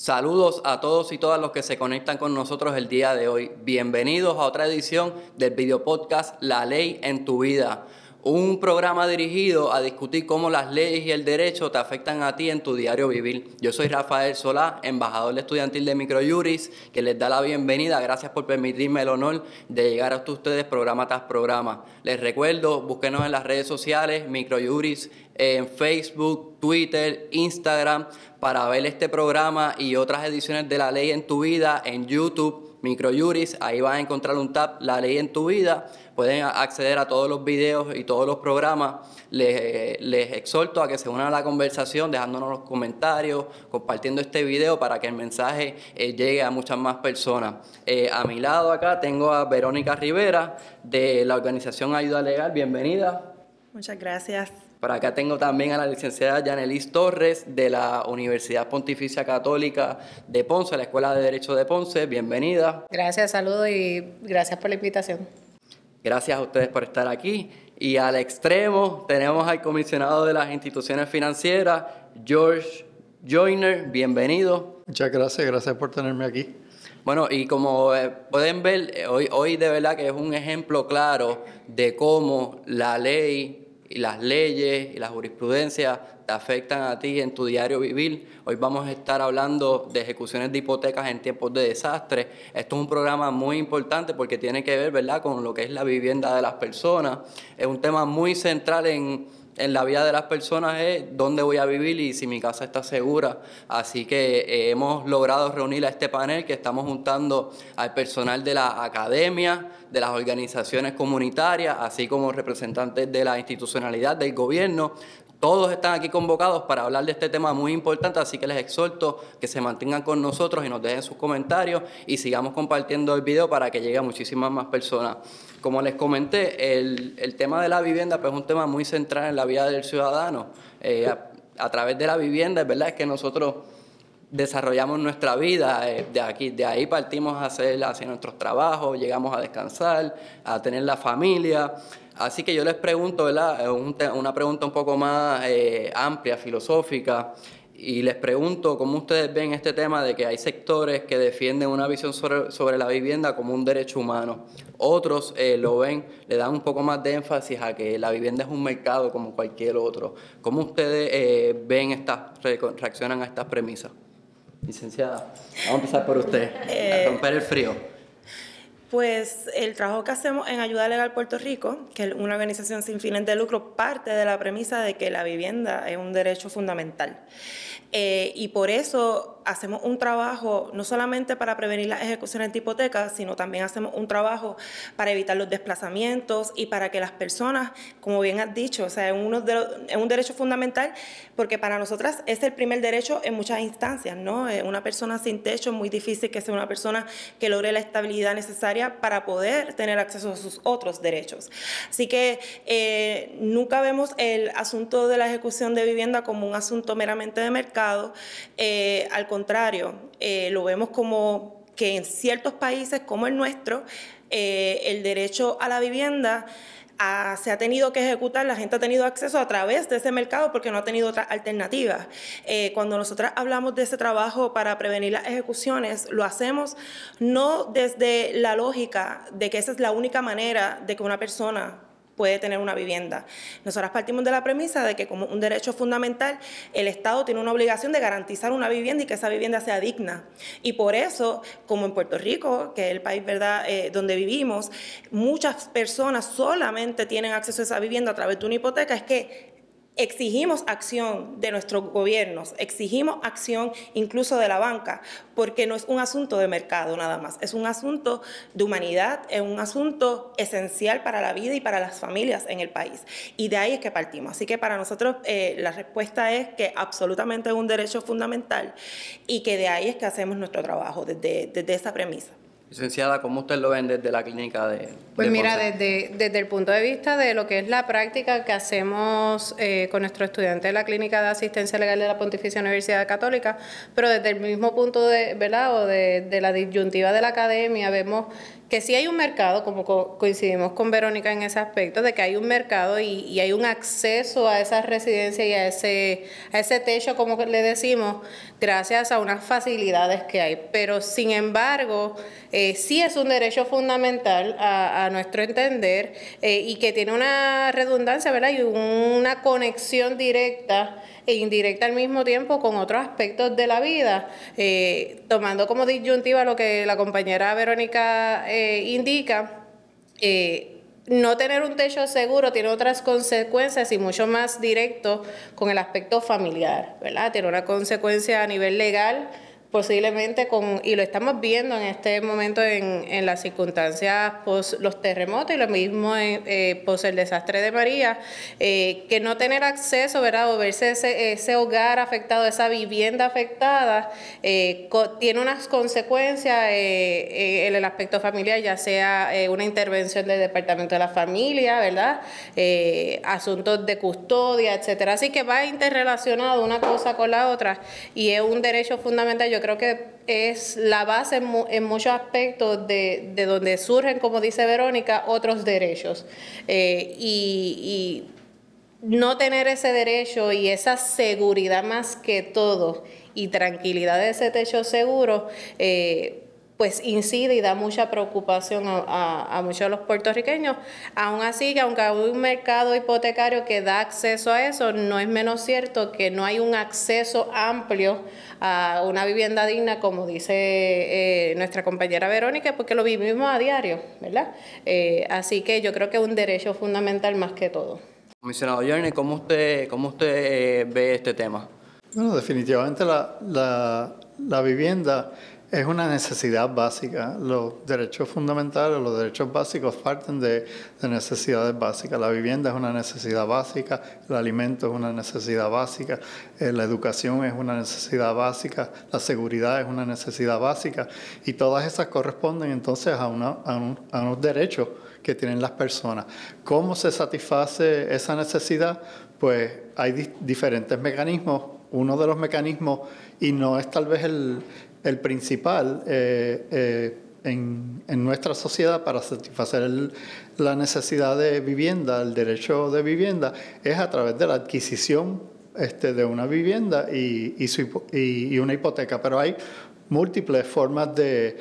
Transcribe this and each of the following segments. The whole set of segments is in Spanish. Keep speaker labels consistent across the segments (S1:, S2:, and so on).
S1: Saludos a todos y todas los que se conectan con nosotros el día de hoy. Bienvenidos a otra edición del video podcast La Ley en tu vida un programa dirigido a discutir cómo las leyes y el derecho te afectan a ti en tu diario vivir. Yo soy Rafael Solá, embajador estudiantil de Microjuris, que les da la bienvenida. Gracias por permitirme el honor de llegar hasta ustedes programa tras programa. Les recuerdo, búsquenos en las redes sociales, Microjuris, en Facebook, Twitter, Instagram, para ver este programa y otras ediciones de La Ley en tu Vida en YouTube Microjuris, ahí van a encontrar un tab, La Ley en tu Vida, pueden acceder a todos los videos y todos los programas. Les, les, exhorto a que se unan a la conversación, dejándonos los comentarios, compartiendo este video para que el mensaje eh, llegue a muchas más personas. Eh, a mi lado acá tengo a Verónica Rivera de la organización Ayuda Legal, bienvenida.
S2: Muchas gracias.
S1: Por acá tengo también a la licenciada Yanelis Torres de la Universidad Pontificia Católica de Ponce, la Escuela de Derecho de Ponce. Bienvenida.
S2: Gracias, saludos y gracias por la invitación.
S1: Gracias a ustedes por estar aquí. Y al extremo tenemos al comisionado de las instituciones financieras, George Joyner. Bienvenido.
S3: Muchas gracias, gracias por tenerme aquí.
S1: Bueno, y como eh, pueden ver, eh, hoy, hoy de verdad que es un ejemplo claro de cómo la ley y las leyes y la jurisprudencia te afectan a ti en tu diario vivir. Hoy vamos a estar hablando de ejecuciones de hipotecas en tiempos de desastre. Esto es un programa muy importante porque tiene que ver, ¿verdad?, con lo que es la vivienda de las personas. Es un tema muy central en en la vida de las personas es dónde voy a vivir y si mi casa está segura. Así que eh, hemos logrado reunir a este panel que estamos juntando al personal de la academia, de las organizaciones comunitarias, así como representantes de la institucionalidad del gobierno, todos están aquí convocados para hablar de este tema muy importante, así que les exhorto que se mantengan con nosotros y nos dejen sus comentarios y sigamos compartiendo el video para que llegue a muchísimas más personas. Como les comenté, el, tema de la vivienda pues, es un tema muy central en la vida del ciudadano. Eh, a, través de la vivienda, es verdad, es que nosotros desarrollamos nuestra vida, eh, de aquí, de ahí partimos a hacer, hacia nuestros trabajos, llegamos a descansar, a tener la familia. Así que yo les pregunto, ¿verdad? una pregunta un poco más eh, amplia, filosófica, y les pregunto cómo ustedes ven este tema de que hay sectores que defienden una visión sobre, la vivienda como un derecho humano. Otros eh, lo ven, le dan un poco más de énfasis a que la vivienda es un mercado como cualquier otro. ¿Cómo ustedes eh, ven estas, reaccionan a estas premisas? Licenciada, vamos a empezar por usted, a romper el frío.
S2: Pues el trabajo que hacemos en Ayuda Legal Puerto Rico, que es una organización sin fines de lucro, parte de la premisa de que la vivienda es un derecho fundamental. Eh, y por eso hacemos un trabajo no solamente para prevenir las ejecuciones de hipotecas, sino también hacemos un trabajo para evitar los desplazamientos y para que las personas, como bien has dicho, o sea, es, un derecho fundamental porque para nosotras es el primer derecho en muchas instancias, ¿no? Una persona sin techo es muy difícil que sea una persona que logre la estabilidad necesaria para poder tener acceso a sus otros derechos. Así que eh, nunca vemos el asunto de la ejecución de vivienda como un asunto meramente de mercado, eh, contrario, eh, lo vemos como que en ciertos países como el nuestro, eh, el derecho a la vivienda se ha tenido que ejecutar, la gente ha tenido acceso a través de ese mercado porque no ha tenido otra alternativa. Eh, cuando nosotros hablamos de ese trabajo para prevenir las ejecuciones, lo hacemos no desde la lógica de que esa es la única manera de que una persona puede tener una vivienda. Nosotras partimos de la premisa de que como un derecho fundamental, el Estado tiene una obligación de garantizar una vivienda y que esa vivienda sea digna. Y por eso, como en Puerto Rico, que es el país ¿verdad? Eh, donde vivimos, muchas personas solamente tienen acceso a esa vivienda a través de una hipoteca, es que exigimos acción de nuestros gobiernos, exigimos acción incluso de la banca, porque no es un asunto de mercado nada más, es un asunto de humanidad, es un asunto esencial para la vida y para las familias en el país. Y de ahí es que partimos. Así que para nosotros eh, la respuesta es que absolutamente es un derecho fundamental y que de ahí es que hacemos nuestro trabajo, desde, desde esa premisa.
S1: Licenciada, ¿cómo usted lo ven desde la clínica de...
S4: Pues mira, desde, desde el punto de vista de lo que es la práctica que hacemos eh, con nuestros estudiantes de la clínica de asistencia legal de la Pontificia Universidad Católica, pero desde el mismo punto de, ¿verdad? O de, de la disyuntiva de la academia, vemos que sí hay un mercado, como coincidimos con Verónica en ese aspecto, de que hay un mercado y, hay un acceso a esa residencia y a ese, a ese techo, como le decimos, gracias a unas facilidades que hay. Pero sin embargo, eh, sí es un derecho fundamental a, nuestro entender eh, y que tiene una redundancia, ¿verdad? Y una conexión directa e indirecta al mismo tiempo con otros aspectos de la vida, eh, tomando como disyuntiva lo que la compañera Verónica eh, indica. Eh, no tener un techo seguro tiene otras consecuencias y mucho más directo con el aspecto familiar, ¿verdad? Tiene una consecuencia a nivel legal posiblemente con, y lo estamos viendo en este momento en, en las circunstancias post los terremotos y lo mismo en, eh, post el desastre de María, eh, que no tener acceso, ¿verdad? O verse ese, ese hogar afectado, esa vivienda afectada, eh, tiene unas consecuencias en el aspecto familiar, ya sea una intervención del Departamento de la Familia, ¿verdad? asuntos de custodia, etcétera. Así que va interrelacionado una cosa con la otra y es un derecho fundamental. Yo creo que es la base en, muchos aspectos de, donde surgen, como dice Verónica, otros derechos. Eh, y, no tener ese derecho y esa seguridad más que todo y tranquilidad de ese techo seguro, eh, pues incide y da mucha preocupación a, muchos de los puertorriqueños. Aún así, aunque hay un mercado hipotecario que da acceso a eso, no es menos cierto que no hay un acceso amplio a una vivienda digna, como dice eh, nuestra compañera Verónica, porque lo vivimos a diario, ¿verdad? Eh, así que yo creo que es un derecho fundamental más que todo.
S1: Comisionado Johnny, ¿cómo usted, cómo usted eh, ve este tema?
S3: Bueno, definitivamente la, la, la vivienda es una necesidad básica. Los derechos fundamentales, los derechos básicos parten de, necesidades básicas. La vivienda es una necesidad básica, el alimento es una necesidad básica, eh, la educación es una necesidad básica, la seguridad es una necesidad básica y todas esas corresponden entonces a, unos derechos que tienen las personas. ¿Cómo se satisface esa necesidad? Pues hay diferentes mecanismos. Uno de los mecanismos, y no es tal vez el, el principal eh, eh, en, nuestra sociedad para satisfacer la necesidad de vivienda, el derecho de vivienda, es a través de la adquisición este, de una vivienda y, y, una hipoteca. Pero hay múltiples formas de,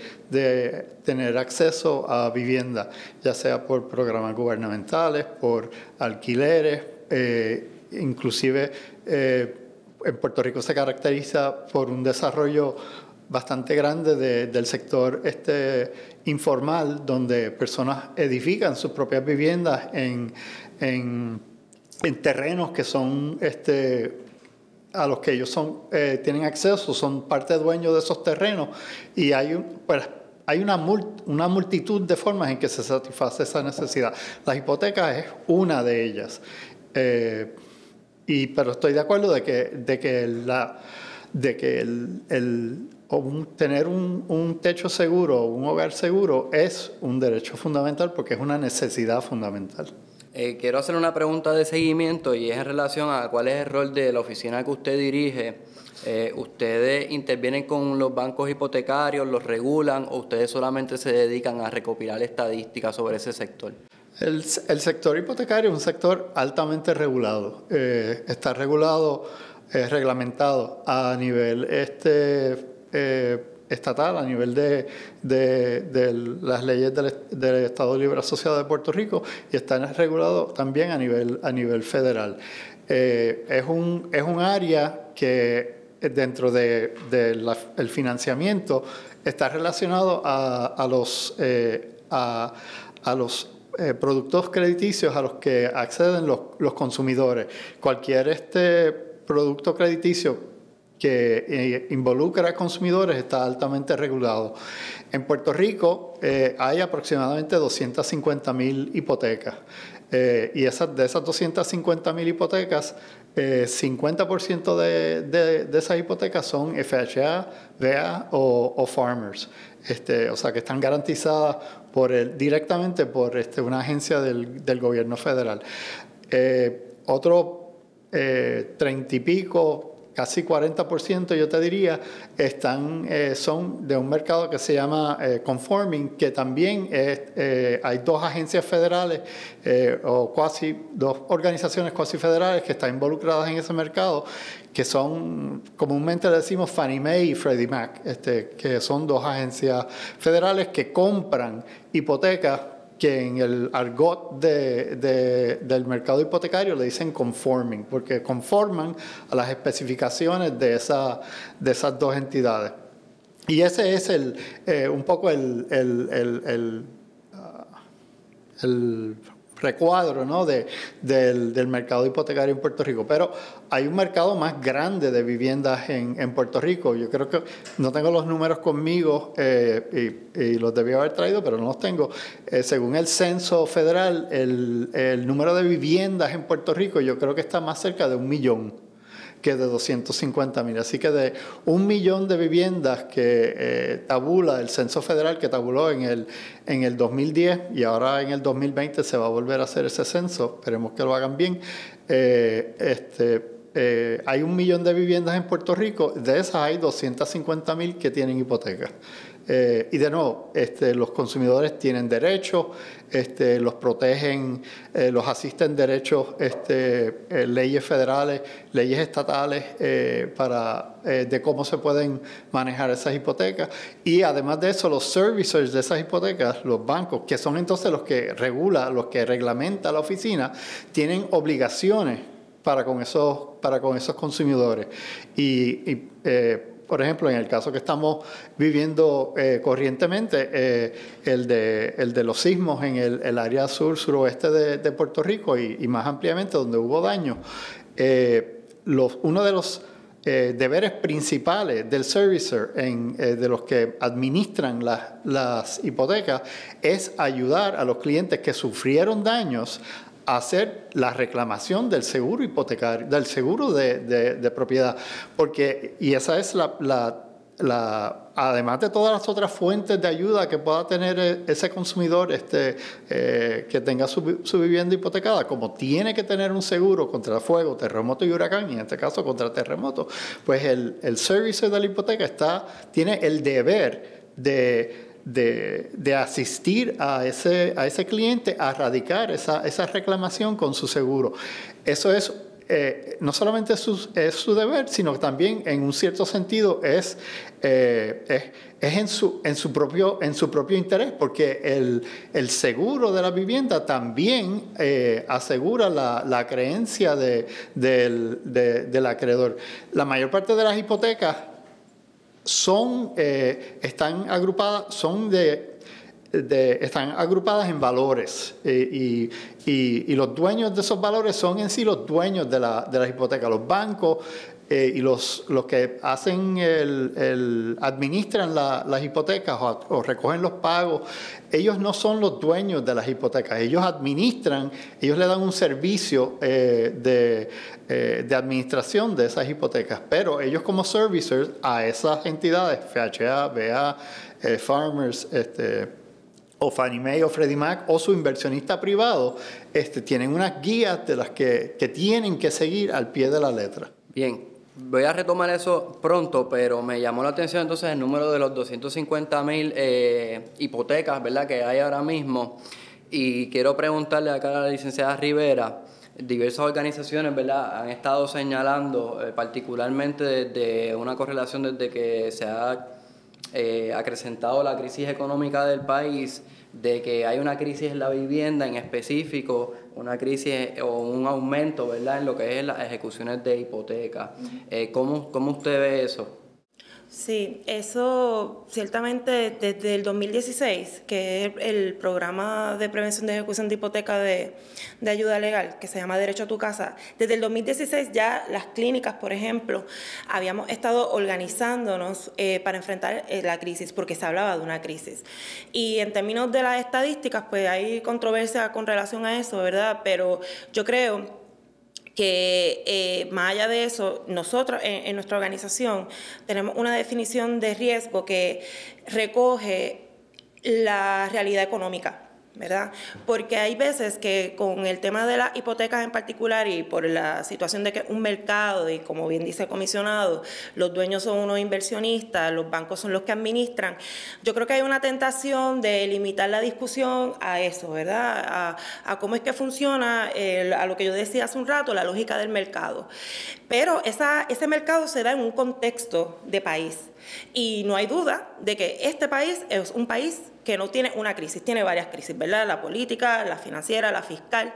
S3: tener acceso a vivienda, ya sea por programas gubernamentales, por alquileres, eh, inclusive en Puerto Rico se caracteriza por un desarrollo bastante grande del sector este, informal, donde personas edifican sus propias viviendas en, en, terrenos que son este, a los que ellos son, eh, tienen acceso, son parte dueños de esos terrenos y hay, un, pues, hay una, una multitud de formas en que se satisface esa necesidad. Las hipotecas es una de ellas. Eh, y, pero estoy de acuerdo de que, de que, la, de que el o tener un, techo seguro, un hogar seguro, es un derecho fundamental porque es una necesidad fundamental.
S1: Eh, quiero hacer una pregunta de seguimiento y es en relación a cuál es el rol de la oficina que usted dirige. Eh, ¿Ustedes intervienen con los bancos hipotecarios, los regulan o ustedes solamente se dedican a recopilar estadísticas sobre ese sector?
S3: El, sector hipotecario es un sector altamente regulado. Eh, está regulado, es reglamentado a nivel este, eh, estatal, a nivel de, las leyes del, Estado Libre Asociado de Puerto Rico y está regulado también a nivel, a nivel federal. Eh, es, un, es un área que dentro del de, financiamiento está relacionado a, los, eh, a, los productos crediticios a los que acceden los, los consumidores. Cualquier este producto crediticio que eh, involucra a consumidores está altamente regulado. En Puerto Rico eh, hay aproximadamente 250 mil hipotecas eh, y esas, de esas 250 mil hipotecas, 50% de, de, esas hipotecas son FHA, VA o, Farmers, este, o sea que están garantizadas por el, directamente por este, una agencia del, del gobierno federal. otro treinta y pico casi 40% yo te diría, están, eh, son de un mercado que se llama eh, conforming, que también hay dos agencias federales o casi dos organizaciones cuasi federales que están involucradas en ese mercado, que son, comúnmente decimos Fannie Mae y Freddie Mac, este, que son dos agencias federales que compran hipotecas que en el argot del mercado hipotecario le dicen conforming, porque conforman a las especificaciones de, esa, de esas dos entidades. Y ese es el, eh, un poco el, el, el ah, recuadro ¿no? de, del, mercado hipotecario en Puerto Rico. Pero hay un mercado más grande de viviendas en, en Puerto Rico. Yo creo que no tengo los números conmigo eh, y, los debía haber traído, pero no los tengo. Eh, según el censo federal, el, el número de viviendas en Puerto Rico yo creo que está más cerca de un millón que de 250 mil. Así que de un millón de viviendas que eh, tabula el Censo Federal, que tabuló en el, en el 2010 y ahora en el 2020 se va a volver a hacer ese censo, esperemos que lo hagan bien. Eh, este, eh, hay un millón de viviendas en Puerto Rico, de esas hay 250 mil que tienen hipoteca. Eh, y de nuevo, este, los consumidores tienen derechos, este, los protegen, eh, los asisten derechos, este, eh, leyes federales, leyes estatales para, de cómo se pueden manejar esas hipotecas. Y además de eso, los servicers de esas hipotecas, los bancos, que son entonces los que regula, los que reglamenta la oficina, tienen obligaciones para con esos, para con esos consumidores. Y, por ejemplo, en el caso que estamos viviendo eh, corrientemente, eh, el, de, los sismos en el, área sur-suroeste de, Puerto Rico y, más ampliamente donde hubo daño, eh, los, uno de los deberes principales del servicer, en, de los que administran las hipotecas, es ayudar a los clientes que sufrieron daños hacer la reclamación del seguro hipotecario, del seguro de, propiedad, porque, y esa es la, la, además de todas las otras fuentes de ayuda que pueda tener e, ese consumidor este, eh, que tenga su, vivienda hipotecada, como tiene que tener un seguro contra fuego, terremoto y huracán, y en este caso contra terremoto, pues el, el servicio de la hipoteca está, tiene el deber de de, asistir a ese, a ese cliente a radicar esa, esa reclamación con su seguro. Eso es eh, no solamente es su, es su, deber, sino también en un cierto sentido es, eh, es, en, su, en, su propio, en su propio interés, porque el, el seguro de la vivienda también eh, asegura la, la creencia de, del, del acreedor. La mayor parte de las hipotecas son, eh, están agrupadas, son de, están agrupadas en valores eh, y, los dueños de esos valores son en sí los dueños de la, de la hipoteca. Los bancos eh, y los, los que hacen el, administran las hipotecas o, recogen los pagos, ellos no son los dueños de las hipotecas, ellos administran, ellos le dan un servicio eh, de, eh, de, administración de esas hipotecas, pero ellos como servicers a esas entidades, FHA, BA, Farmers, este, o Fannie Mae o Freddie Mac o su inversionista privado, este, tienen unas guías de las que, que tienen que seguir al pie de la letra.
S1: Bien, Voy a retomar eso pronto, pero me llamó la atención entonces el número de los 250 mil eh, hipotecas ¿verdad? que hay ahora mismo. Y quiero preguntarle acá a la licenciada Rivera, diversas organizaciones ¿verdad? han estado señalando, eh, particularmente desde una correlación desde que se ha eh, acrecentado la crisis económica del país, de que hay una crisis en la vivienda en específico, una crisis o un aumento ¿verdad? en lo que es las ejecuciones de hipoteca. Eh, ¿cómo, ¿Cómo usted ve eso?
S2: Sí, eso ciertamente desde el 2016, que es el programa de prevención de ejecución de hipoteca de, ayuda legal, que se llama Derecho a tu casa, desde el 2016 ya las clínicas, por ejemplo, habíamos estado organizándonos eh, para enfrentar eh, la crisis, porque se hablaba de una crisis. Y en términos de las estadísticas, pues hay controversia con relación a eso, ¿verdad? Pero yo creo que eh, más allá de eso, nosotros en, nuestra organización tenemos una definición de riesgo que recoge la realidad económica. ¿Verdad? Porque hay veces que con el tema de las hipotecas en particular y por la situación de que un mercado y como bien dice el comisionado, los dueños son unos inversionistas, los bancos son los que administran, yo creo que hay una tentación de limitar la discusión a eso, ¿verdad? A, cómo es que funciona, a lo que yo decía hace un rato, la lógica del mercado. Pero esa, ese mercado se da en un contexto de país. Y no hay duda de que este país es un país que no tiene una crisis, tiene varias crisis, ¿verdad? La política, la financiera, la fiscal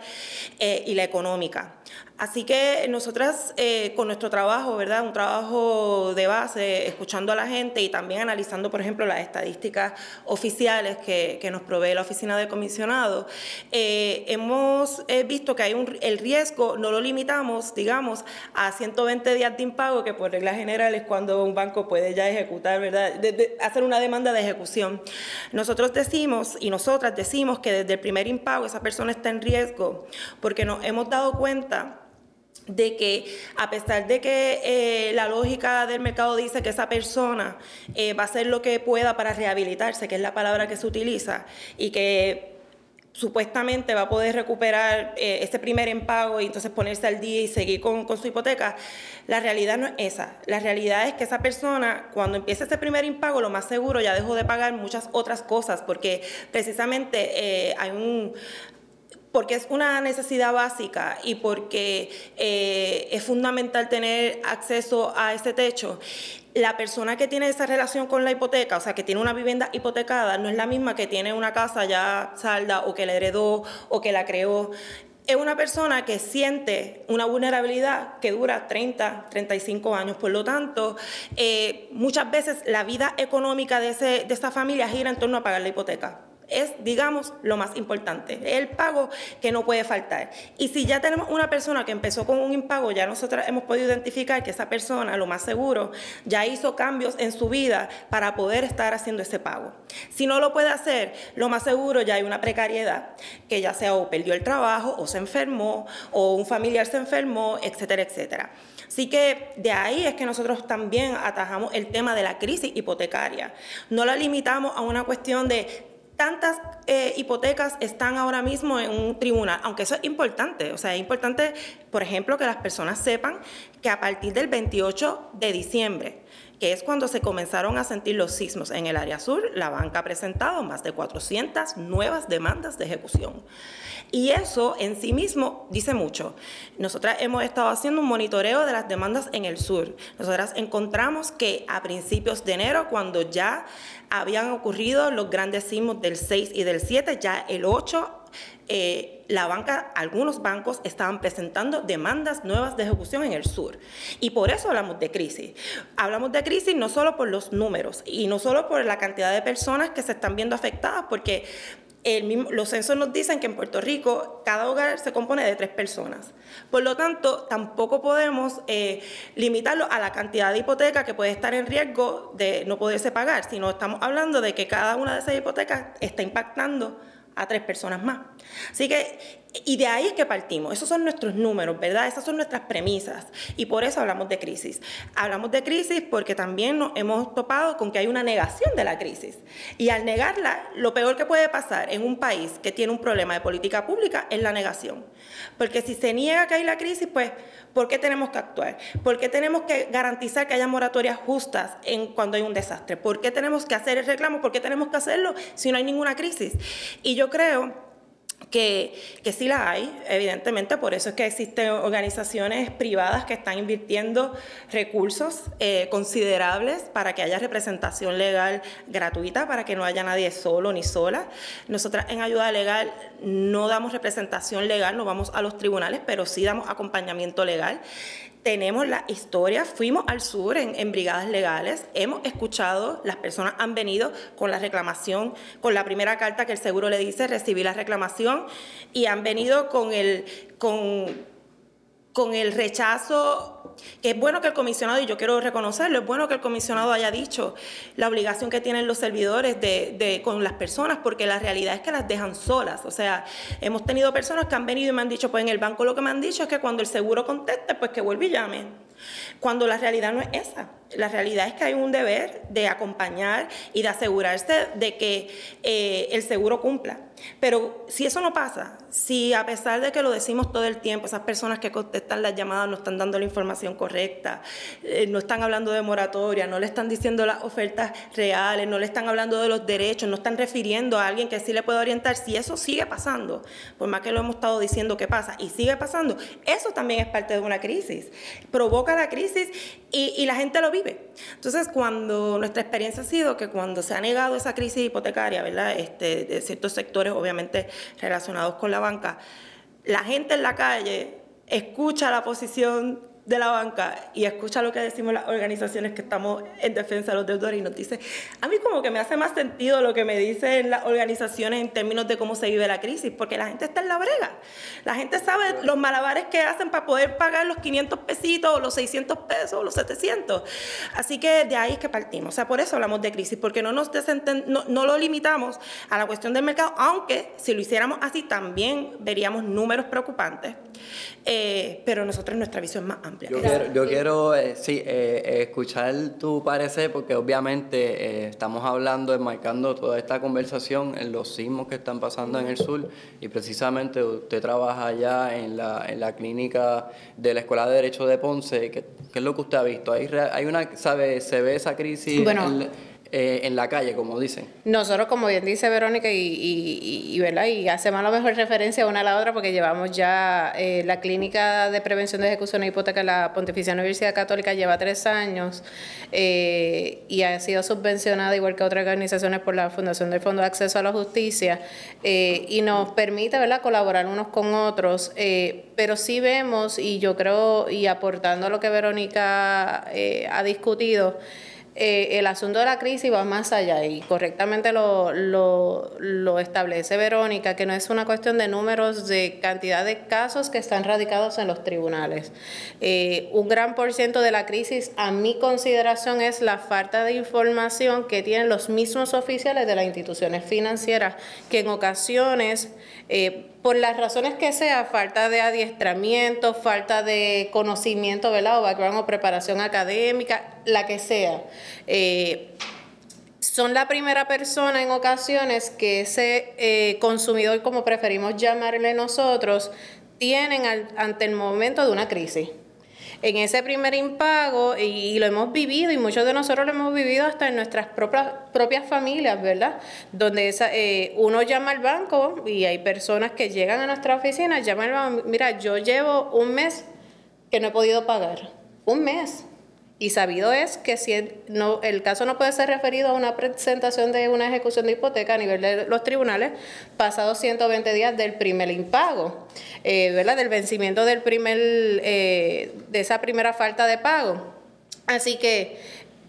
S2: eh, y la económica. Así que nosotras eh, con nuestro trabajo, ¿verdad? Un trabajo de base, escuchando a la gente y también analizando, por ejemplo, las estadísticas oficiales que, nos provee la oficina de comisionado, eh, hemos visto que hay un, el riesgo, no lo limitamos, digamos, a 120 días de impago, que por regla general es cuando un banco puede ya ejecutar, ¿verdad? hacer una demanda de ejecución. Nosotros decimos y nosotras decimos que desde el primer impago esa persona está en riesgo porque nos hemos dado cuenta de que a pesar de que eh, la lógica del mercado dice que esa persona eh, va a hacer lo que pueda para rehabilitarse, que es la palabra que se utiliza, y que supuestamente va a poder recuperar eh, ese primer impago y entonces ponerse al día y seguir con, su hipoteca, la realidad no es esa. La realidad es que esa persona, cuando empieza ese primer impago, lo más seguro ya dejó de pagar muchas otras cosas, porque precisamente hay un, porque es una necesidad básica y porque eh, es fundamental tener acceso a ese techo la persona que tiene esa relación con la hipoteca, o sea, que tiene una vivienda hipotecada, no es la misma que tiene una casa ya salda o que la heredó o que la creó. Es una persona que siente una vulnerabilidad que dura 30, 35 años. Por lo tanto, eh, muchas veces la vida económica de, ese, de esa familia gira en torno a pagar la hipoteca es, digamos, lo más importante, el pago que no puede faltar. Y si ya tenemos una persona que empezó con un impago, ya nosotros hemos podido identificar que esa persona, lo más seguro, ya hizo cambios en su vida para poder estar haciendo ese pago. Si no lo puede hacer, lo más seguro ya hay una precariedad, que ya sea o perdió el trabajo, o se enfermó, o un familiar se enfermó, etcétera, etcétera. Así que de ahí es que nosotros también atajamos el tema de la crisis hipotecaria. No la limitamos a una cuestión de tantas eh, hipotecas están ahora mismo en un tribunal, aunque eso es importante, o sea, es importante, por ejemplo, que las personas sepan que a partir del 28 de diciembre, que es cuando se comenzaron a sentir los sismos en el área sur, la banca ha presentado más de 400 nuevas demandas de ejecución. Y eso en sí mismo dice mucho. Nosotras hemos estado haciendo un monitoreo de las demandas en el sur. Nosotras encontramos que a principios de enero, cuando ya habían ocurrido los grandes sismos del 6 y del 7, ya el 8 eh, la banca, algunos bancos estaban presentando demandas nuevas de ejecución en el sur. Y por eso hablamos de crisis. Hablamos de crisis no solo por los números y no solo por la cantidad de personas que se están viendo afectadas, porque los censos nos dicen que en Puerto Rico cada hogar se compone de tres personas. Por lo tanto, tampoco podemos eh, limitarlo a la cantidad de hipoteca que puede estar en riesgo de no poderse pagar, sino estamos hablando de que cada una de esas hipotecas está impactando a tres personas más. Así que y de ahí es que partimos. Esos son nuestros números, ¿verdad? Esas son nuestras premisas. Y por eso hablamos de crisis. Hablamos de crisis porque también nos hemos topado con que hay una negación de la crisis. Y al negarla, lo peor que puede pasar en un país que tiene un problema de política pública es la negación. Porque si se niega que hay la crisis, pues, ¿por qué tenemos que actuar? ¿Por qué tenemos que garantizar que haya moratorias justas en cuando hay un desastre? ¿Por qué tenemos que hacer el reclamo? ¿Por qué tenemos que hacerlo si no hay ninguna crisis? Y yo creo que, que sí la hay, evidentemente, por eso es que existen organizaciones privadas que están invirtiendo recursos eh, considerables para que haya representación legal gratuita, para que no haya nadie solo ni sola. Nosotras en ayuda legal no damos representación legal, no vamos a los tribunales, pero sí damos acompañamiento legal tenemos la historia, fuimos al sur en, brigadas legales, hemos escuchado, las personas han venido con la reclamación, con la primera carta que el seguro le dice, recibí la reclamación, y han venido con el, con, con el rechazo que es bueno que el comisionado, y yo quiero reconocerlo, es bueno que el comisionado haya dicho la obligación que tienen los servidores de, con las personas, porque la realidad es que las dejan solas. O sea, hemos tenido personas que han venido y me han dicho, pues en el banco lo que me han dicho es que cuando el seguro conteste, pues que vuelva y llame. Cuando la realidad no es esa. La realidad es que hay un deber de acompañar y de asegurarse de que eh, el seguro cumpla. Pero si eso no pasa, si a pesar de que lo decimos todo el tiempo, esas personas que contestan las llamadas no están dando la información correcta, eh, no están hablando de moratoria, no le están diciendo las ofertas reales, no le están hablando de los derechos, no están refiriendo a alguien que sí le puede orientar, si eso sigue pasando, por más que lo hemos estado diciendo que pasa y sigue pasando, eso también es parte de una crisis. Provoca la crisis y, la gente lo vive. Entonces, cuando nuestra experiencia ha sido que cuando se ha negado esa crisis hipotecaria, ¿verdad? Este, de ciertos sectores obviamente relacionados con la banca, la gente en la calle escucha la posición de la banca y escucha lo que decimos las organizaciones que estamos en defensa de los deudores y nos dice, a mí como que me hace más sentido lo que me dicen las organizaciones en términos de cómo se vive la crisis, porque la gente está en la brega. La gente sabe los malabares que hacen para poder pagar los 500 pesitos, los 600 pesos, los 700. Así que de ahí es que partimos. O sea, por eso hablamos de crisis, porque no, nos no, no lo limitamos a la cuestión del mercado, aunque si lo hiciéramos así también veríamos números preocupantes. Eh, pero nosotros nuestra visión es más amplia.
S1: Yo quiero, yo quiero eh, sí, eh, escuchar tu parecer porque obviamente estamos hablando, enmarcando toda esta conversación en los sismos que están pasando en el sur y precisamente usted trabaja allá en la, en la clínica de la Escuela de Derecho de Ponce. ¿Qué, qué es lo que usted ha visto? ¿Hay, hay una, sabe, se ve esa crisis?
S4: Bueno,
S1: eh, en la calle, como dicen.
S4: Nosotros, como bien dice Verónica, y, y, y, ¿verdad? y hacemos a lo mejor referencia una a la otra porque llevamos ya eh, la clínica de prevención de ejecución de hipoteca en la Pontificia Universidad Católica lleva tres años eh, y ha sido subvencionada igual que otras organizaciones por la Fundación del Fondo de Acceso a la Justicia y nos permite ¿verdad? colaborar unos con otros, pero sí vemos, y yo creo, y aportando lo que Verónica ha discutido, eh, el asunto de la crisis va más allá y correctamente lo, lo, establece Verónica, que no es una cuestión de números de cantidad de casos que están radicados en los tribunales. Eh, un gran por ciento de la crisis, a mi consideración, es la falta de información que tienen los mismos oficiales de las instituciones financieras, que en ocasiones... Eh, por las razones que sea, falta de adiestramiento, falta de conocimiento, ¿verdad? O background o preparación académica, la que sea. Eh, son la primera persona en ocasiones que ese eh, consumidor, como preferimos llamarle nosotros, tienen ante el momento de una crisis en ese primer impago y, lo hemos vivido y muchos de nosotros lo hemos vivido hasta en nuestras propias, propias familias, ¿verdad? Donde esa, eh, uno llama al banco y hay personas que llegan a nuestra oficina, llaman al banco, mira, yo llevo un mes que no he podido pagar, un mes. Y sabido es que si el, caso no puede ser referido a una presentación de una ejecución de hipoteca a nivel de los tribunales pasados 120 días del primer impago, eh, ¿verdad? Del vencimiento del primer, eh, de esa primera falta de pago. Así que,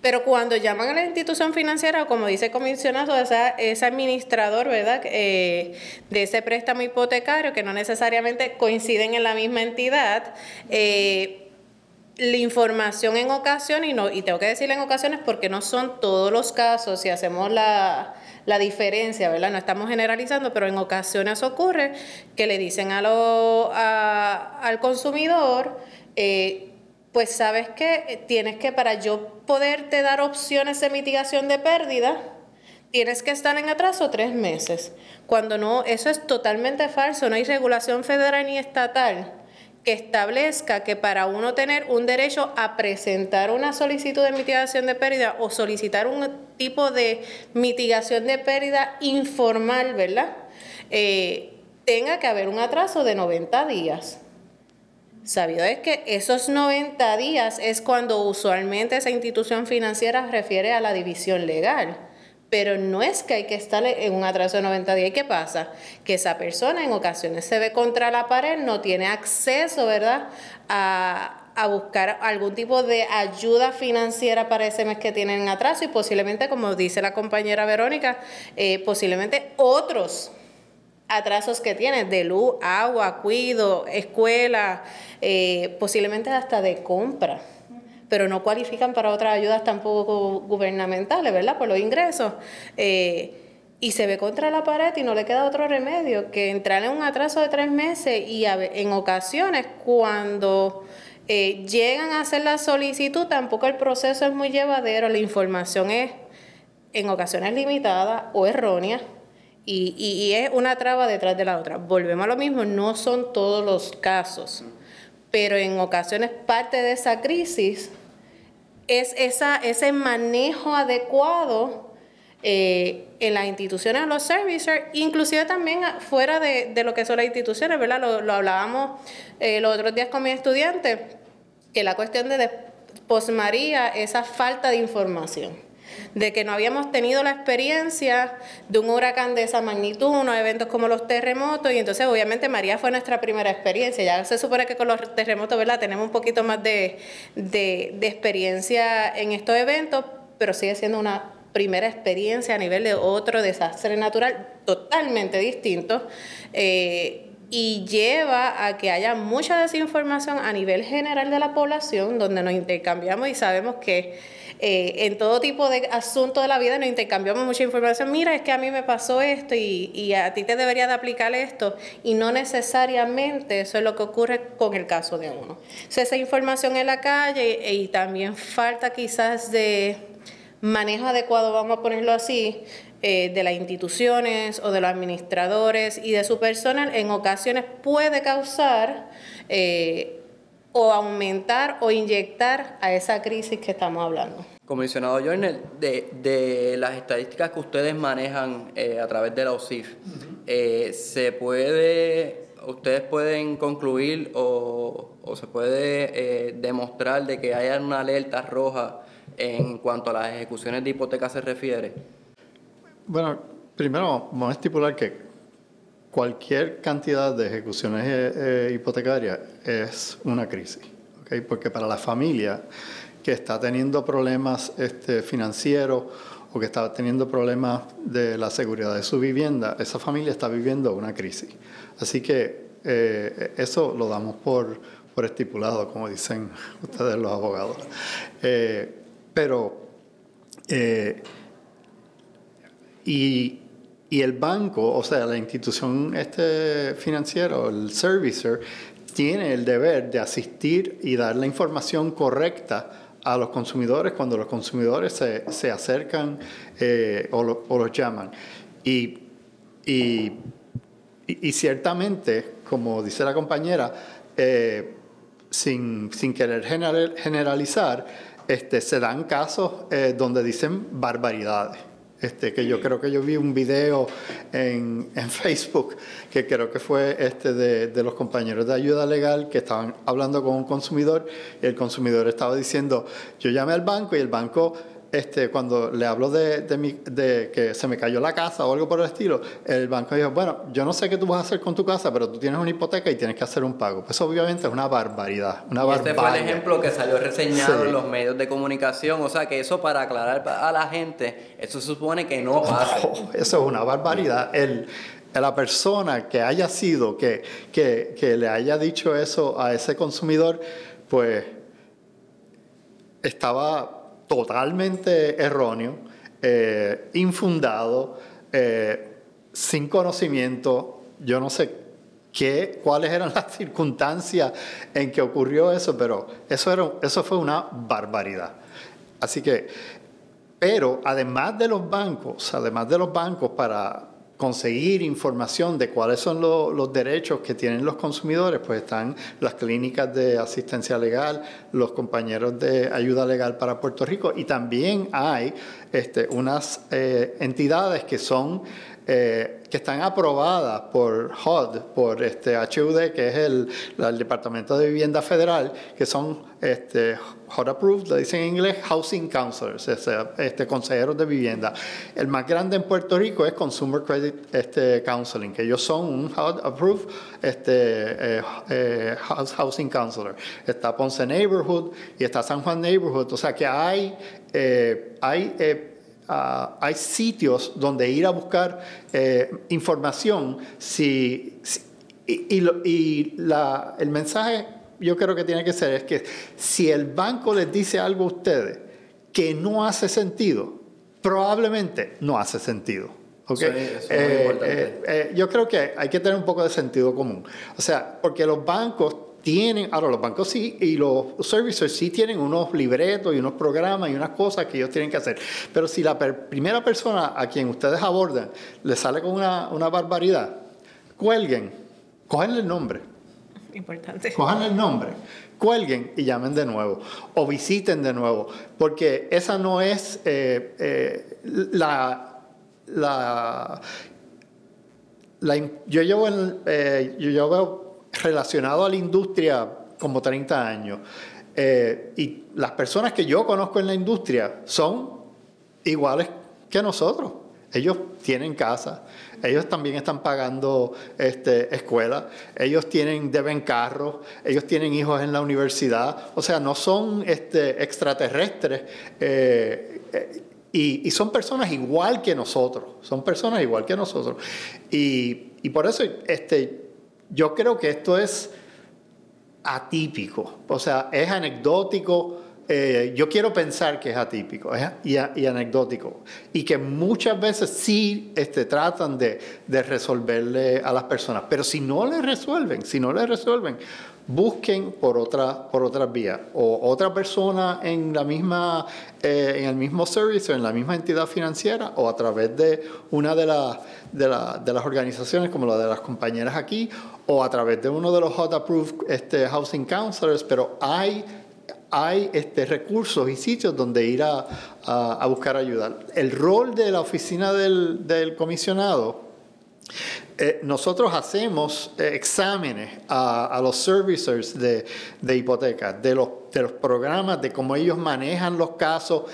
S4: pero cuando llaman a la institución financiera, como dice el comisionado, esa, ese administrador, ¿verdad? Eh, de ese préstamo hipotecario, que no necesariamente coinciden en la misma entidad, eh, la información en ocasiones, y, no, y tengo que decirle en ocasiones porque no son todos los casos, si hacemos la, la diferencia, ¿verdad? No estamos generalizando, pero en ocasiones ocurre que le dicen a lo, a, al consumidor, eh, pues sabes que tienes que, para yo poderte dar opciones de mitigación de pérdida, tienes que estar en atraso tres meses. Cuando no, eso es totalmente falso, no hay regulación federal ni estatal que establezca que para uno tener un derecho a presentar una solicitud de mitigación de pérdida o solicitar un tipo de mitigación de pérdida informal, ¿verdad? Eh, tenga que haber un atraso de 90 días. Sabido es que esos 90 días es cuando usualmente esa institución financiera refiere a la división legal pero no es que hay que estar en un atraso de 90 días. ¿Y qué pasa? Que esa persona en ocasiones se ve contra la pared, no tiene acceso, ¿verdad?, a, buscar algún tipo de ayuda financiera para ese mes que tienen atraso y posiblemente, como dice la compañera Verónica, eh, posiblemente otros atrasos que tienen de luz, agua, cuido, escuela, eh, posiblemente hasta de compra pero no cualifican para otras ayudas tampoco gubernamentales, ¿verdad? Por los ingresos. Eh, y se ve contra la pared y no le queda otro remedio que entrar en un atraso de tres meses y en ocasiones cuando eh, llegan a hacer la solicitud, tampoco el proceso es muy llevadero, la información es en ocasiones limitada o errónea. Y, y, es una traba detrás de la otra. Volvemos a lo mismo, no son todos los casos, pero en ocasiones parte de esa crisis es ese manejo adecuado eh, en las instituciones, los servicers, inclusive también fuera de, lo que son las instituciones, ¿verdad? Lo, hablábamos eh, los otros días con mi estudiante, que la cuestión de posmaría, esa falta de información de que no habíamos tenido la experiencia de un huracán de esa magnitud, unos eventos como los terremotos, y entonces obviamente María fue nuestra primera experiencia. Ya se supone que con los terremotos, ¿verdad? Tenemos un poquito más de, de, experiencia en estos eventos, pero sigue siendo una primera experiencia a nivel de otro desastre natural totalmente distinto. Eh, y lleva a que haya mucha desinformación a nivel general de la población, donde nos intercambiamos y sabemos que eh, en todo tipo de asuntos de la vida nos intercambiamos mucha información. Mira, es que a mí me pasó esto y, a ti te debería de aplicar esto. Y no necesariamente eso es lo que ocurre con el caso de uno. Esa información en la calle y también falta quizás de manejo adecuado, vamos a ponerlo así, eh, de las instituciones o de los administradores y de su personal en ocasiones puede causar eh, o aumentar o inyectar a esa crisis que estamos hablando.
S1: Comisionado Journal, de, de las estadísticas que ustedes manejan eh, a través de la OSIF, ¿se puede, ustedes pueden concluir o, o se puede demostrar de que haya una alerta roja en cuanto a las ejecuciones de hipotecas se refiere?
S3: Bueno, primero vamos a estipular que cualquier cantidad de ejecuciones eh, eh, hipotecarias es una crisis, ¿okay? porque para la familia que está teniendo problemas este, financieros o que está teniendo problemas de la seguridad de su vivienda, esa familia está viviendo una crisis. Así que eh, eso lo damos por, por estipulado, como dicen ustedes los abogados. pero y, y el banco, o sea, la institución este financiera, el servicer, tiene el deber de asistir y dar la información correcta a los consumidores cuando los consumidores se, se acercan eh, o, lo, los llaman. Y, y, y, ciertamente, como dice la compañera, eh, sin, sin, querer generalizar, este, se dan casos eh, donde dicen barbaridades. Este, que yo creo que yo vi un video en, en Facebook que creo que fue este de, de, los compañeros de ayuda legal que estaban hablando con un consumidor y el consumidor estaba diciendo, yo llamé al banco y el banco este, cuando le hablo de, de, mi, de, que se me cayó la casa o algo por el estilo, el banco dijo, bueno, yo no sé qué tú vas a hacer con tu casa, pero tú tienes una hipoteca y tienes que hacer un pago. Pues obviamente es una barbaridad, una
S1: y Este fue el ejemplo que salió reseñado sí. en los medios de comunicación, o sea que eso para aclarar a la gente, eso se supone que no pasa.
S3: Eso es una barbaridad. El, la persona que haya sido, que, que, que le haya dicho eso a ese consumidor, pues estaba totalmente erróneo, eh, infundado, eh, sin conocimiento. Yo no sé qué, cuáles eran las circunstancias en que ocurrió eso, pero eso, era, eso fue una barbaridad. Así que, pero además de los bancos, además de los bancos para conseguir información de cuáles son lo, los derechos que tienen los consumidores, pues están las clínicas de asistencia legal, los compañeros de ayuda legal para Puerto Rico y también hay este, unas eh, entidades que son eh, que están aprobadas por HUD, por este HUD, que es el, Departamento de Vivienda Federal, que son este, HUD approved, le dicen en inglés, Housing Counselors, este, consejeros de vivienda. El más grande en Puerto Rico es Consumer Credit este, Counseling, que ellos son un HUD approved este, eh, eh, Housing Counselor. Está Ponce Neighborhood y está San Juan Neighborhood, o sea que hay, eh, hay Uh, hay sitios donde ir a buscar eh, información si, si y, y, lo, y la, el mensaje yo creo que tiene que ser es que si el banco les dice algo a ustedes que no hace sentido, probablemente no hace sentido. ¿okay? Eso eh, eh, eh, yo creo que hay que tener un poco de sentido común. O sea, porque los bancos tienen, ahora los bancos sí y los servicers sí tienen unos libretos y unos programas y unas cosas que ellos tienen que hacer. Pero si la primera persona a quien ustedes abordan le sale con una, una barbaridad, cuelguen, cogen el nombre.
S4: Importante.
S3: Cojan el nombre, cuelguen y llamen de nuevo o visiten de nuevo, porque esa no es eh, eh, la, la, yo llevo, eh, yo llevo relacionado a la industria como 30 años. Eh, y las personas que yo conozco en la industria son iguales que nosotros. Ellos tienen casa, ellos también están pagando este, escuela, ellos tienen, deben carros, ellos tienen hijos en la universidad, o sea, no son este, extraterrestres eh, eh, y, son personas igual que nosotros, son personas igual que nosotros. Y, y por eso este, yo creo que esto es atípico, o sea, es anecdótico. Eh, yo quiero pensar que es atípico y, anecdótico. Y que muchas veces sí este, tratan de, resolverle a las personas, pero si no le resuelven, si no le resuelven, busquen por otra por otras vías o otra persona en la misma eh, en el mismo servicio en la misma entidad financiera o a través de una de, las de, de, las organizaciones como la de las compañeras aquí o a través de uno de los hot approved este, housing counselors pero hay hay este, recursos y sitios donde ir a, a, buscar ayuda. El rol de la oficina del, del comisionado eh, nosotros hacemos eh, exámenes a, los servicers de, de hipotecas, de los, de los programas, de cómo ellos manejan los casos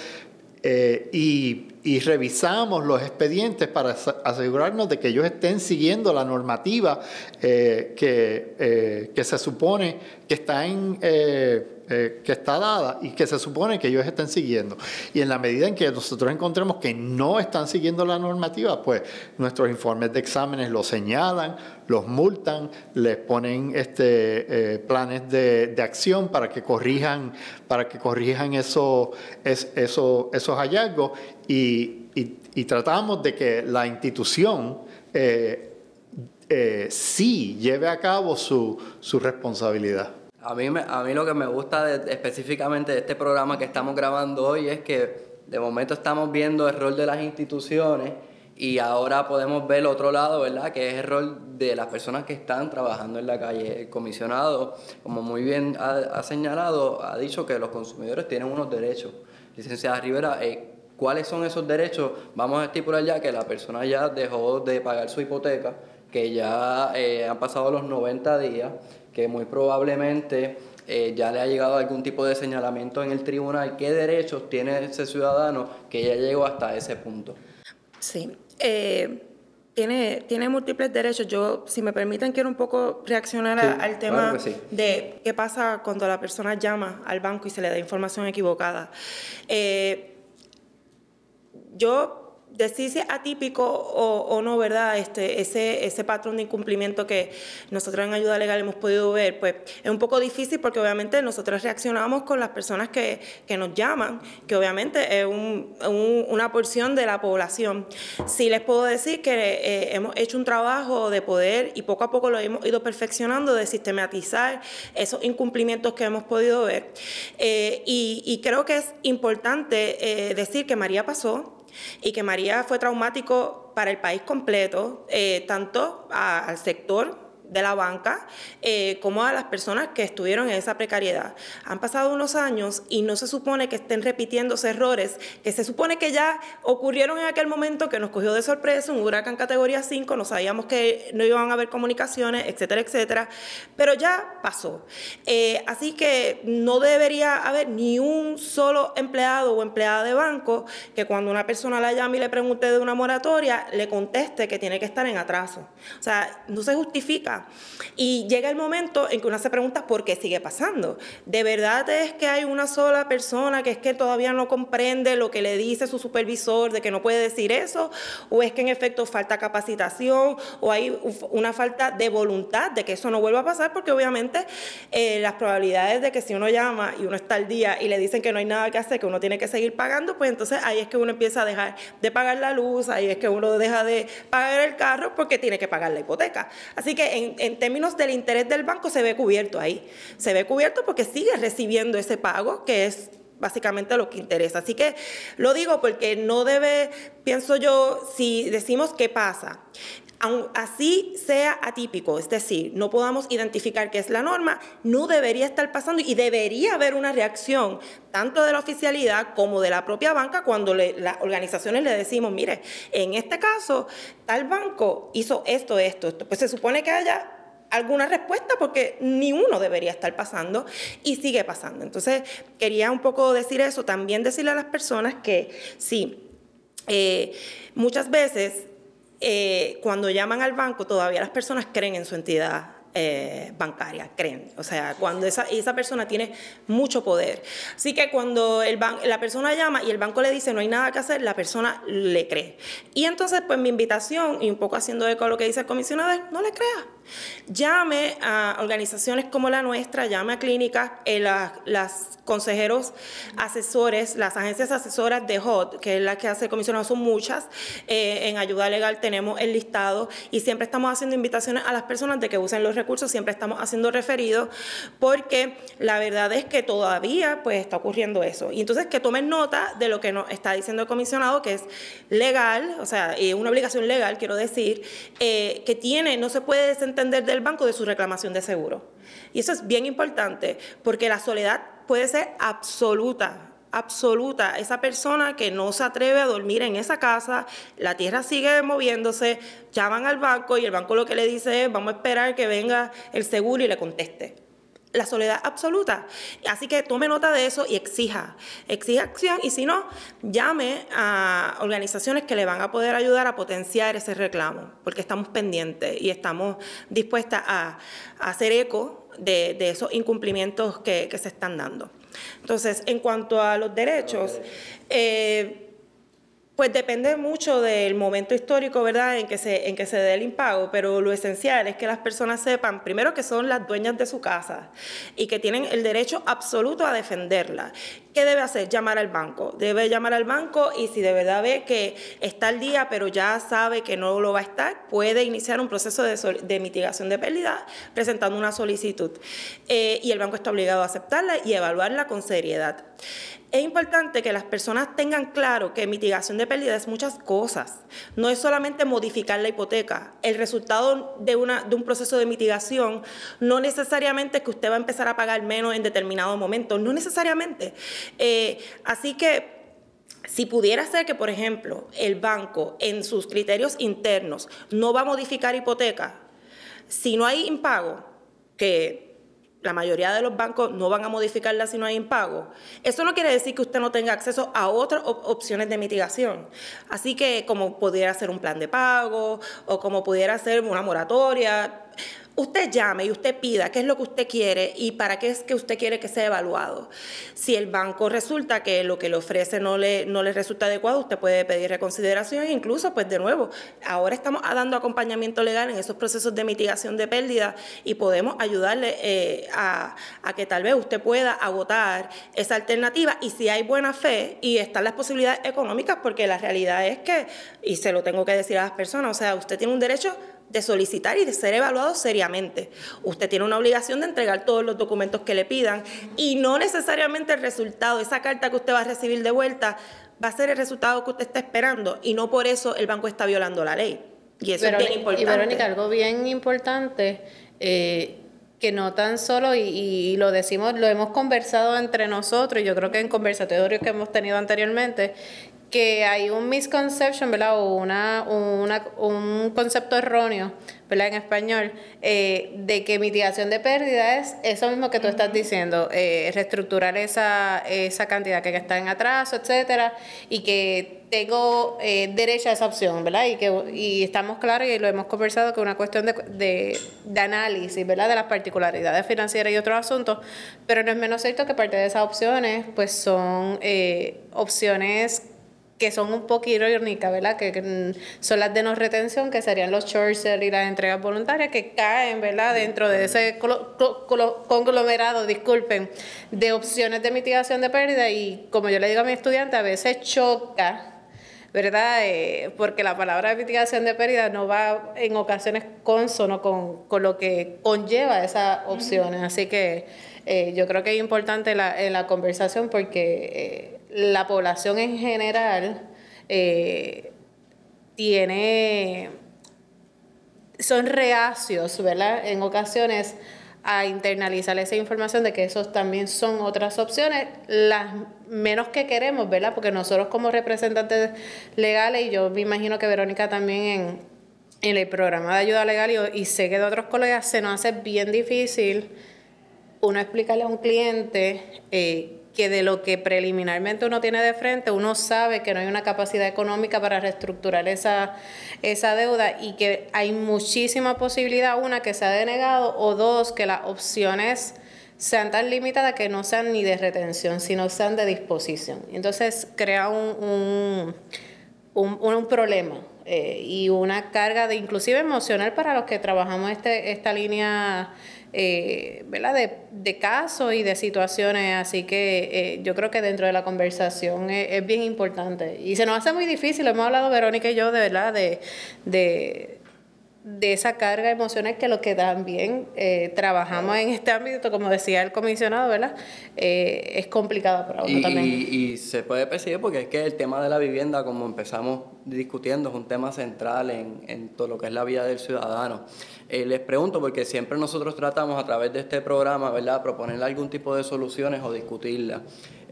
S3: eh, y, y, revisamos los expedientes para asegurarnos de que ellos estén siguiendo la normativa que, que, se supone que está en eh, que está dada y que se supone que ellos estén siguiendo. Y en la medida en que nosotros encontremos que no están siguiendo la normativa, pues nuestros informes de exámenes los señalan, los multan, les ponen este, eh, planes de, de, acción para que corrijan, para que corrijan eso, es, eso, esos hallazgos y, tratamos de que la institución eh, sí lleve a cabo su, su responsabilidad.
S1: A mí, a mí lo que me gusta específicamente de este programa que estamos grabando hoy es que de momento estamos viendo el rol de las instituciones y ahora podemos ver el otro lado, ¿verdad? Que es el rol de las personas que están trabajando en la calle. El comisionado, como muy bien ha, señalado, ha dicho que los consumidores tienen unos derechos. Licenciada Rivera, eh, ¿cuáles son esos derechos? Vamos a estipular ya que la persona ya dejó de pagar su hipoteca, que ya eh, han pasado los 90 días que muy probablemente eh, ya le ha llegado algún tipo de señalamiento en el tribunal. ¿Qué derechos tiene ese ciudadano que ya llegó hasta ese punto?
S2: Sí. Eh, tiene, tiene múltiples derechos. Yo, si me permiten, quiero un poco reaccionar al tema de qué pasa cuando la persona llama al banco y se le da información equivocada. Eh, yo decir si es atípico o, no, ¿verdad? Este, ese, ese patrón de incumplimiento que nosotros en Ayuda Legal hemos podido ver, pues es un poco difícil porque obviamente nosotros reaccionamos con las personas que, que nos llaman, que obviamente es un, una porción de la población. Sí les puedo decir que eh, hemos hecho un trabajo de poder y poco a poco lo hemos ido perfeccionando, de sistematizar esos incumplimientos que hemos podido ver. Eh, y, y, creo que es importante eh, decir que María pasó, y que María fue traumático para el país completo, eh, tanto al sector de la banca eh, como a las personas que estuvieron en esa precariedad. Han pasado unos años y no se supone que estén repitiéndose errores que se supone que ya ocurrieron en aquel momento que nos cogió de sorpresa un huracán categoría 5, no sabíamos que no iban a haber comunicaciones, etcétera, etcétera, pero ya pasó. Eh, así que no debería haber ni un solo empleado o empleada de banco que cuando una persona la llame y le pregunte de una moratoria, le conteste que tiene que estar en atraso. O sea, no se justifica y llega el momento en que uno se pregunta por qué sigue pasando. ¿De verdad es que hay una sola persona que es que todavía no comprende lo que le dice su supervisor de que no puede decir eso? ¿O es que en efecto falta capacitación? ¿O hay una falta de voluntad de que eso no vuelva a pasar? Porque obviamente eh, las probabilidades de que si uno llama y uno está al día y le dicen que no hay nada que hacer, que uno tiene que seguir pagando, pues entonces ahí es que uno empieza a dejar de pagar la luz, ahí es que uno deja de pagar el carro porque tiene que pagar la hipoteca. Así que en en, términos del interés del banco se ve cubierto ahí. Se ve cubierto porque sigue recibiendo ese pago que es básicamente lo que interesa. Así que lo digo porque no debe, pienso yo, si decimos qué pasa, así sea atípico, es decir, no podamos identificar qué es la norma, no debería estar pasando y debería haber una reacción tanto de la oficialidad como de la propia banca cuando las organizaciones le decimos, mire, en este caso, tal banco hizo esto, esto, esto. Pues se supone que haya alguna respuesta porque ni uno debería estar pasando y sigue pasando. Entonces, quería un poco decir eso, también decirle a las personas que sí, eh, muchas veces eh, cuando llaman al banco todavía las personas creen en su entidad eh, bancaria, creen. O sea, cuando esa, esa persona tiene mucho poder. Así que cuando la persona llama y el banco le dice no hay nada que hacer, la persona le cree. Y entonces, pues mi invitación, y un poco haciendo eco a lo que dice el comisionado, es no le crea. Llame a organizaciones como la nuestra, llame a clínicas, eh, las consejeros asesores, las agencias asesoras de HOT, que es la que hace el comisionado, son muchas. Eh, en ayuda legal tenemos el listado y siempre estamos haciendo invitaciones a las personas de que usen los recursos, siempre estamos haciendo referidos, porque la verdad es que todavía pues está ocurriendo eso. Y entonces que tomen nota de lo que nos está diciendo el comisionado, que es legal, o sea, una obligación legal, quiero decir, eh, que tiene, no se puede desentender del banco de su reclamación de seguro. Y eso es bien importante porque la soledad puede ser absoluta, absoluta. Esa persona que no se atreve a dormir en esa casa, la tierra sigue moviéndose, llaman al banco y el banco lo que le dice es vamos a esperar que venga el seguro y le conteste la soledad absoluta. Así que tome nota de eso y exija, exija acción y si no, llame a organizaciones que le van a poder ayudar a potenciar ese reclamo, porque estamos pendientes y estamos dispuestas a, hacer eco de, esos incumplimientos que, se están dando. Entonces, en cuanto a los derechos, eh, pues depende mucho del momento histórico, ¿verdad?, en que, se, en que se dé el impago, pero lo esencial es que las personas sepan, primero, que son las dueñas de su casa y que tienen el derecho absoluto a defenderla. ¿Qué debe hacer? Llamar al banco. Debe llamar al banco y si de verdad ve que está al día, pero ya sabe que no lo va a estar, puede iniciar un proceso de, mitigación de pérdida presentando una solicitud. Eh, y el banco está obligado a aceptarla y evaluarla con seriedad. Es importante que las personas tengan claro que mitigación de pérdida es muchas cosas. No es solamente modificar la hipoteca. El resultado de, una, de un proceso de mitigación no necesariamente es que usted va a empezar a pagar menos en determinado momento. No necesariamente. Eh, así que si pudiera ser que, por ejemplo, el banco en sus criterios internos no va a modificar hipoteca, si no hay impago, que la mayoría de los bancos no van a modificarla si no hay impago. Eso no quiere decir que usted no tenga acceso a otras opciones de mitigación. Así que como pudiera ser un plan de pago o como pudiera ser una moratoria, usted llame y usted pida qué es lo que usted quiere y para qué es que usted quiere que sea evaluado. Si el banco resulta que lo que le ofrece no le, no le resulta adecuado, usted puede pedir reconsideración e incluso, pues de nuevo, ahora estamos dando acompañamiento legal en esos procesos de mitigación de pérdida y podemos ayudarle eh, a, a que tal vez usted pueda agotar esa alternativa y si hay buena fe y están las posibilidades económicas, porque la realidad es que, y se lo tengo que decir a las personas, o sea, usted tiene un derecho de solicitar y de ser evaluado seriamente. Usted tiene una obligación de entregar todos los documentos que le pidan y no necesariamente el resultado, esa carta que usted va a recibir de vuelta, va a ser el resultado que usted está esperando y no por eso el banco está violando la ley. Y eso es bien importante.
S4: Y Verónica, algo bien importante, eh, que no tan solo, y, y, lo decimos, lo hemos conversado entre nosotros, yo creo que en conversatorios que hemos tenido anteriormente, que hay un misconception, ¿verdad? O una, una, un concepto erróneo, ¿verdad? En español, eh, de que mitigación de pérdida es eso mismo que tú estás diciendo, eh, reestructurar esa, esa cantidad que está en atraso, etcétera, y que tengo eh, derecho a esa opción, ¿verdad? Y que y estamos claros y lo hemos conversado que es una cuestión de, de, de análisis, ¿verdad? De las particularidades financieras y otros asuntos, pero no es menos cierto que parte de esas opciones, pues son opciones que son un poco irónicas, ¿verdad? Que, son las de no retención, que serían los short y las entregas voluntarias, que caen, ¿verdad? Dentro de ese conglomerado, disculpen, de opciones de mitigación de pérdida y como yo le digo a mi estudiante, a veces choca ¿verdad? Eh, porque la palabra de mitigación de pérdida no va en ocasiones consono con, con lo que conlleva esas opciones. Así que eh, yo creo que es importante la, en la conversación porque eh, la población en general tiene son reacios, ¿verdad? En ocasiones a internalizar esa información de que esos también son otras opciones, las menos que queremos, ¿verdad? Porque nosotros como representantes legales, y yo me imagino que Verónica también en, en el programa de ayuda legal y, y sé que de otros colegas se nos hace bien difícil uno explicarle a un cliente eh, que de lo que preliminarmente uno tiene de frente, uno sabe que no hay una capacidad económica para reestructurar esa, esa deuda y que hay muchísima posibilidad, una, que se ha denegado o dos, que las opciones sean tan limitadas que no sean ni de retención, sino sean de disposición. Entonces crea un, un, un, problema eh, y una carga de inclusive emocional para los que trabajamos este, esta línea eh, ¿verdad? De, de, casos y de situaciones, así que eh, yo creo que dentro de la conversación es, bien importante. Y se nos hace muy difícil, hemos hablado Verónica y yo de verdad de, de, de esa carga emocional que lo que también eh, trabajamos en este ámbito, como decía el comisionado, ¿verdad? Eh, es complicado para uno también.
S1: Y, se puede percibir porque es que el tema de la vivienda, como empezamos discutiendo, es un tema central en, en todo lo que es la vida del ciudadano. Eh, les pregunto, porque siempre nosotros tratamos a través de este programa, ¿verdad?, proponerle algún tipo de soluciones o discutirlas.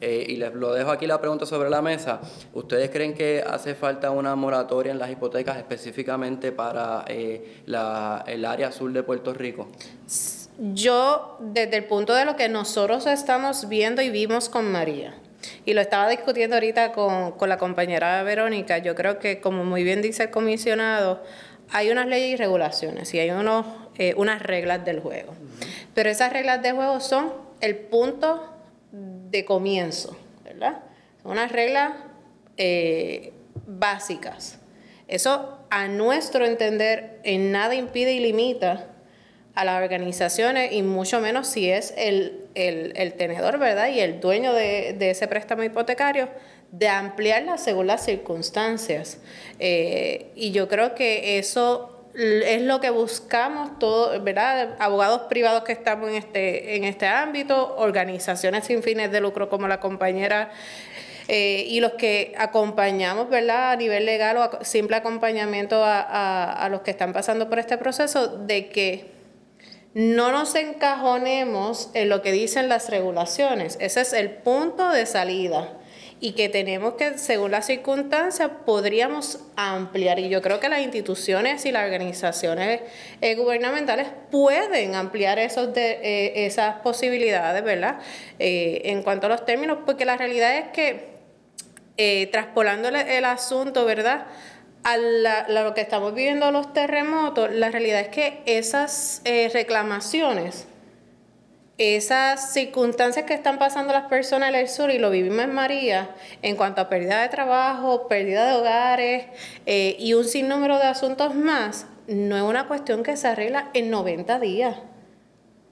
S1: Eh, y les lo dejo aquí la pregunta sobre la mesa. ¿Ustedes creen que hace falta una moratoria en las hipotecas específicamente para eh, la, el área azul de Puerto Rico?
S4: Yo, desde el punto de lo que nosotros estamos viendo y vimos con María, y lo estaba discutiendo ahorita con, con la compañera Verónica, yo creo que, como muy bien dice el comisionado, hay unas leyes y regulaciones y hay unos, eh, unas reglas del juego. Pero esas reglas de juego son el punto de comienzo, ¿verdad? Son unas reglas eh, básicas. Eso, a nuestro entender, en nada impide y limita a las organizaciones y mucho menos si es el, el, tenedor, ¿verdad? Y el dueño de, de ese préstamo hipotecario de ampliarla según las circunstancias. Eh, y yo creo que eso es lo que buscamos todos, ¿verdad? Abogados privados que estamos en este, en este ámbito, organizaciones sin fines de lucro como la compañera eh, y los que acompañamos, ¿verdad? A nivel legal o simple acompañamiento a, a los que están pasando por este proceso, de que no nos encajonemos en lo que dicen las regulaciones. Ese es el punto de salida y que tenemos que, según las circunstancias, podríamos ampliar. Y yo creo que las instituciones y las organizaciones eh, gubernamentales pueden ampliar esos de, eh, esas posibilidades, ¿verdad? Eh, en cuanto a los términos, porque la realidad es que, traspolando el, asunto, ¿verdad? A, lo que estamos viviendo los terremotos, la realidad es que esas reclamaciones esas circunstancias que están pasando las personas en el sur, y lo vivimos en María, en cuanto a pérdida de trabajo, pérdida de hogares eh, y un sinnúmero de asuntos más, no es una cuestión que se arregla en 90 días.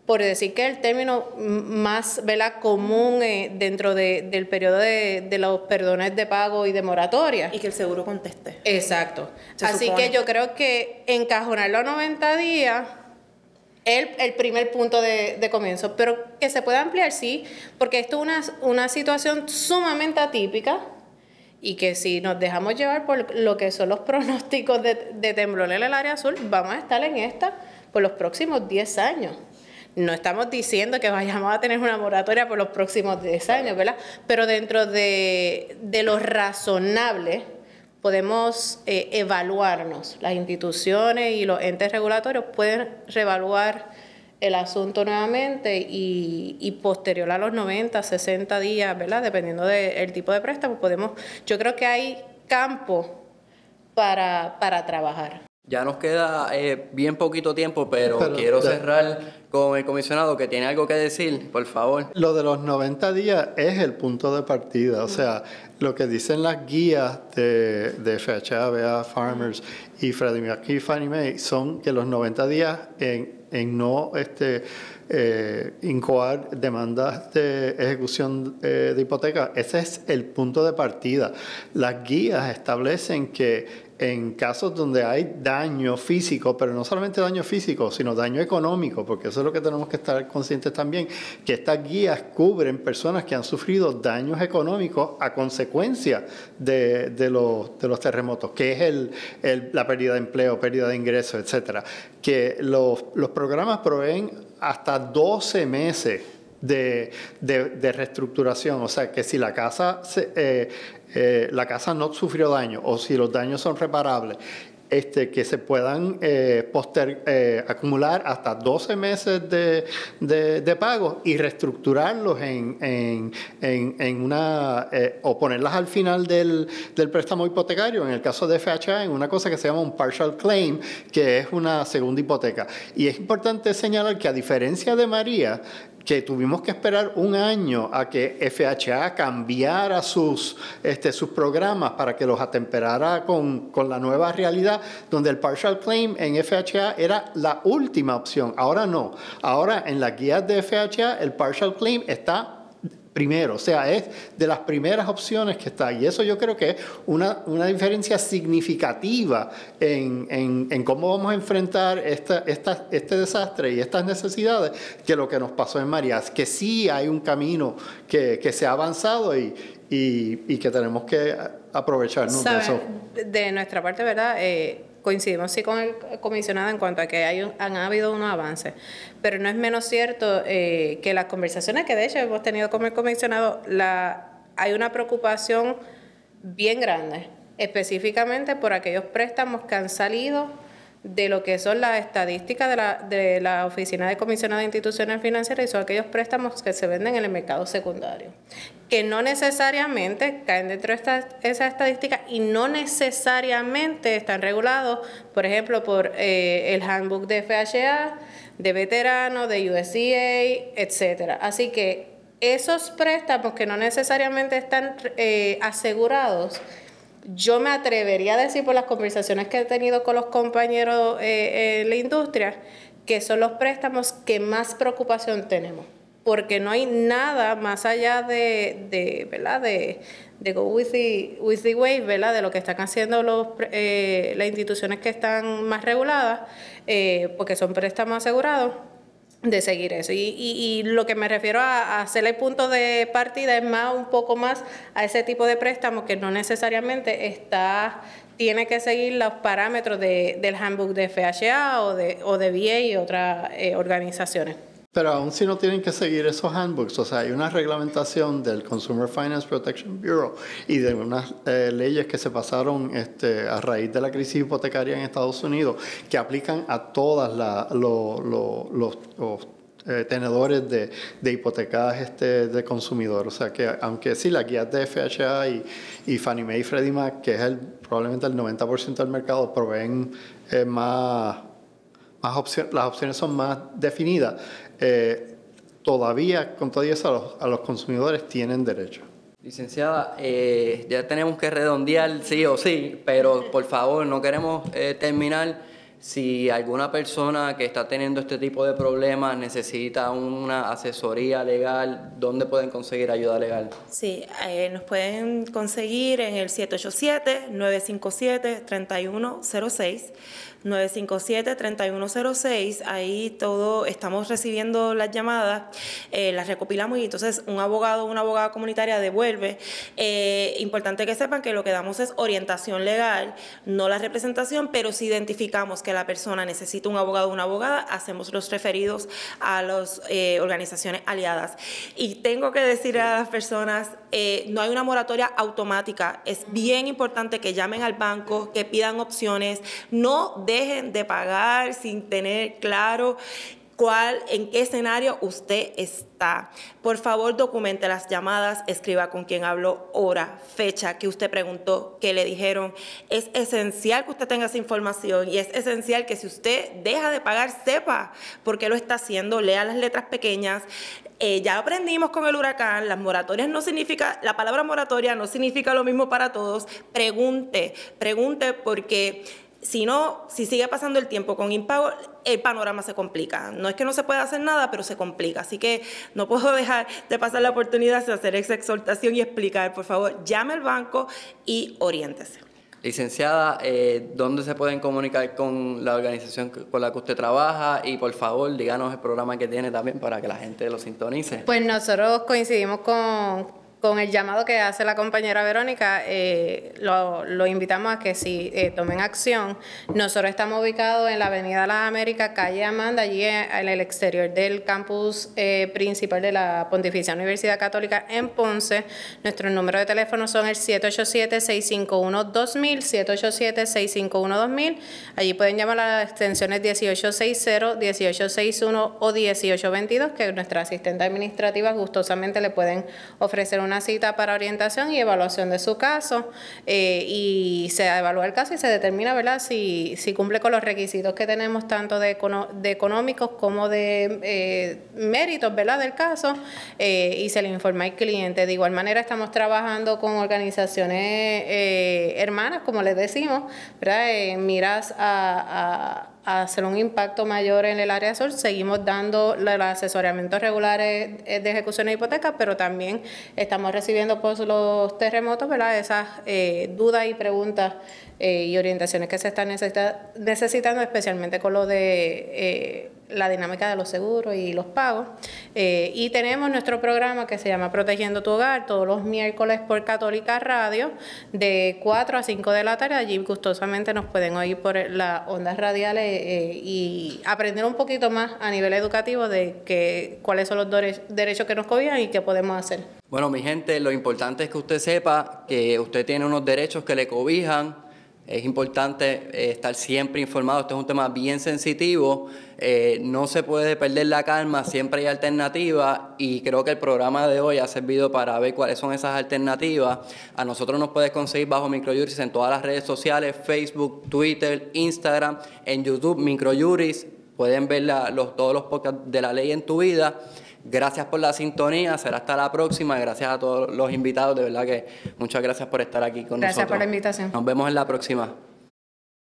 S4: Por decir que el término más ¿verdad? común eh, dentro del periodo de, los perdones de pago y de moratoria.
S2: Y que el seguro conteste.
S4: Exacto. Así que yo creo que encajonarlo a 90 días el, el primer punto de, de, comienzo, pero que se pueda ampliar, sí, porque esto es una, una situación sumamente atípica y que si nos dejamos llevar por lo que son los pronósticos de, de temblor en el área azul, vamos a estar en esta por los próximos 10 años. No estamos diciendo que vayamos a tener una moratoria por los próximos 10 años, ¿verdad? Pero dentro de, de lo razonable, podemos eh, evaluarnos. Las instituciones y los entes regulatorios pueden reevaluar el asunto nuevamente y, posterior a los 90, 60 días, ¿verdad? Dependiendo del tipo de préstamo, podemos, yo creo que hay campo para, para trabajar.
S1: Ya nos queda eh, bien poquito tiempo, pero, quiero cerrar con el comisionado que tiene algo que decir, por favor.
S3: Lo de los 90 días es el punto de partida, o sea, lo que dicen las guías de, de FHA, BA, Farmers y Freddie Mac y Fannie Mae son que los 90 días en, en no este, eh, incoar demandas de ejecución eh, de hipoteca. Ese es el punto de partida. Las guías establecen que en casos donde hay daño físico, pero no solamente daño físico, sino daño económico, porque eso es lo que tenemos que estar conscientes también, que estas guías cubren personas que han sufrido daños económicos a consecuencia de, los, de los, terremotos, que es el, la pérdida de empleo, pérdida de ingresos, etcétera. Que los, los programas proveen hasta 12 meses de, de, reestructuración. O sea, que si la casa se, eh, eh, la casa no sufrió daño o si los daños son reparables, este, que se puedan eh, eh, acumular hasta 12 meses de, de, pagos y reestructurarlos en, en, en, una, o ponerlas al final del, del, préstamo hipotecario, en el caso de FHA, en una cosa que se llama un partial claim, que es una segunda hipoteca. Y es importante señalar que a diferencia de María, que tuvimos que esperar un año a que FHA cambiara sus, este, sus programas para que los atemperara con, con la nueva realidad, donde el partial claim en FHA era la última opción. Ahora no. Ahora en las guías de FHA el partial claim está primero, o sea, es de las primeras opciones que está. Y eso yo creo que es una, una diferencia significativa en, en, en, cómo vamos a enfrentar esta, esta, este desastre y estas necesidades que lo que nos pasó en Marías, que sí hay un camino que, que se ha avanzado y, y, y, que tenemos que aprovecharnos de eso.
S4: De nuestra parte, ¿verdad? Eh, coincidimos sí con el comisionado en cuanto a que hay han habido unos avances, pero no es menos cierto eh, que las conversaciones que de hecho hemos tenido con el comisionado, la, hay una preocupación bien grande, específicamente por aquellos préstamos que han salido de lo que son las estadísticas de la, de la Oficina de Comisionado de Instituciones Financieras y son aquellos préstamos que se venden en el mercado secundario, que no necesariamente caen dentro de esta, esa estadística y no necesariamente están regulados, por ejemplo, por eh, el handbook de FHA, de veteranos, de USDA, etcétera. Así que esos préstamos que no necesariamente están eh, asegurados, yo me atrevería a decir por las conversaciones que he tenido con los compañeros eh, en la industria que son los préstamos que más preocupación tenemos, porque no hay nada más allá de, de ¿verdad? De, de go with the, with wave, ¿verdad? De lo que están haciendo los, eh, las instituciones que están más reguladas, eh, porque son préstamos asegurados de seguir eso. Y, y, lo que me refiero a, hacer el punto de partida es más un poco más a ese tipo de préstamo que no necesariamente está tiene que seguir los parámetros de, del handbook de FHA o de, o de VA y otras eh, organizaciones.
S3: Pero aún si no tienen que seguir esos handbooks, o sea, hay una reglamentación del Consumer Finance Protection Bureau y de unas eh, leyes que se pasaron este, a raíz de la crisis hipotecaria en Estados Unidos que aplican a todas los, eh, tenedores de, de hipotecas este, de consumidor. O sea que aunque sí, las guías de FHA y, y Fannie Mae y Freddie Mac, que es el, probablemente el 90% del mercado, proveen eh, más, más opciones, las opciones son más definidas eh, todavía, con todo eso, a los, consumidores tienen derecho.
S1: Licenciada, eh, ya tenemos que redondear sí o sí, pero por favor, no queremos eh, terminar. Si alguna persona que está teniendo este tipo de problemas necesita una asesoría legal, ¿dónde pueden conseguir ayuda legal?
S2: Sí, nos pueden conseguir en el 787-957-3106. 957-3106, ahí todo, estamos recibiendo las llamadas, eh, las recopilamos y entonces un abogado o una abogada comunitaria devuelve. Eh, importante que sepan que lo que damos es orientación legal, no la representación, pero si identificamos que la persona necesita un abogado o una abogada, hacemos los referidos a las eh, organizaciones aliadas. Y tengo que decir a las personas, no hay una moratoria automática, es bien importante que llamen al banco, que pidan opciones, no dejen de pagar sin tener claro cuál, en qué escenario usted está. Por favor, documente las llamadas, escriba con quién habló, hora, fecha que usted preguntó, que le dijeron. Es esencial que usted tenga esa información y es esencial que si usted deja de pagar, sepa por qué lo está haciendo, lea las letras pequeñas. Eh, ya aprendimos con el huracán, las moratorias no significa, la palabra moratoria no significa lo mismo para todos. Pregunte, pregunte porque si no, si sigue pasando el tiempo con impago, el panorama se complica. No es que no se pueda hacer nada, pero se complica. Así que no puedo dejar de pasar la oportunidad de hacer esa exhortación y explicar. Por favor, llame al banco y oriéntese.
S1: Licenciada, eh, ¿dónde se pueden comunicar con la organización con la que usted trabaja? Y por favor, díganos el programa que tiene también para que la gente lo sintonice.
S4: Pues nosotros coincidimos con con el llamado que hace la compañera Verónica, eh, lo, invitamos a que si eh, tomen acción. Nosotros estamos ubicados en la Avenida Las Américas, calle Amanda, allí en el exterior del campus eh, principal de la Pontificia Universidad Católica en Ponce. Nuestros números de teléfono son el 787-651-2000, 787-651-2000. Allí pueden llamar a las extensiones 1860, 1861 o 1822, que nuestra asistente administrativa gustosamente le pueden ofrecer una cita para orientación y evaluación de su caso eh, y se evalúa el caso y se determina ¿verdad? Si, si cumple con los requisitos que tenemos tanto de, de económicos como de eh, méritos ¿verdad? del caso eh, y se le informa al cliente. De igual manera estamos trabajando con organizaciones hermanas, como les decimos, ¿verdad? miras a hacer un impacto mayor en el área sur. Seguimos dando los asesoramientos regulares de ejecución de hipotecas, pero también estamos recibiendo por los terremotos esas eh, dudas y preguntas eh, y orientaciones que se están necesitando, especialmente con lo de eh, la dinámica de los seguros y los pagos. Eh, y tenemos nuestro programa que se llama Protegiendo tu Hogar todos los miércoles por Católica Radio de 4 a 5 de la tarde. Allí gustosamente nos pueden oír por las ondas radiales y aprender un poquito más a nivel educativo de que, cuáles son los derechos que nos cobijan y qué podemos hacer.
S1: Bueno, mi gente, lo importante es que usted sepa que usted tiene unos derechos que le cobijan es importante eh, estar siempre informado. Este es un tema bien sensitivo. Eh, no se puede perder la calma, siempre hay alternativas y creo que el programa de hoy ha servido para ver cuáles son esas alternativas. A nosotros nos puedes conseguir bajo Microjuris en todas las redes sociales, Facebook, Twitter, Instagram, en YouTube, Microjuris. Pueden ver los, todos los podcasts de la ley en tu vida. Gracias por la sintonía, será hasta la próxima. Gracias a todos los invitados, de verdad que muchas gracias por estar aquí con nosotros.
S4: Gracias por la invitación.
S1: Nos vemos en la próxima.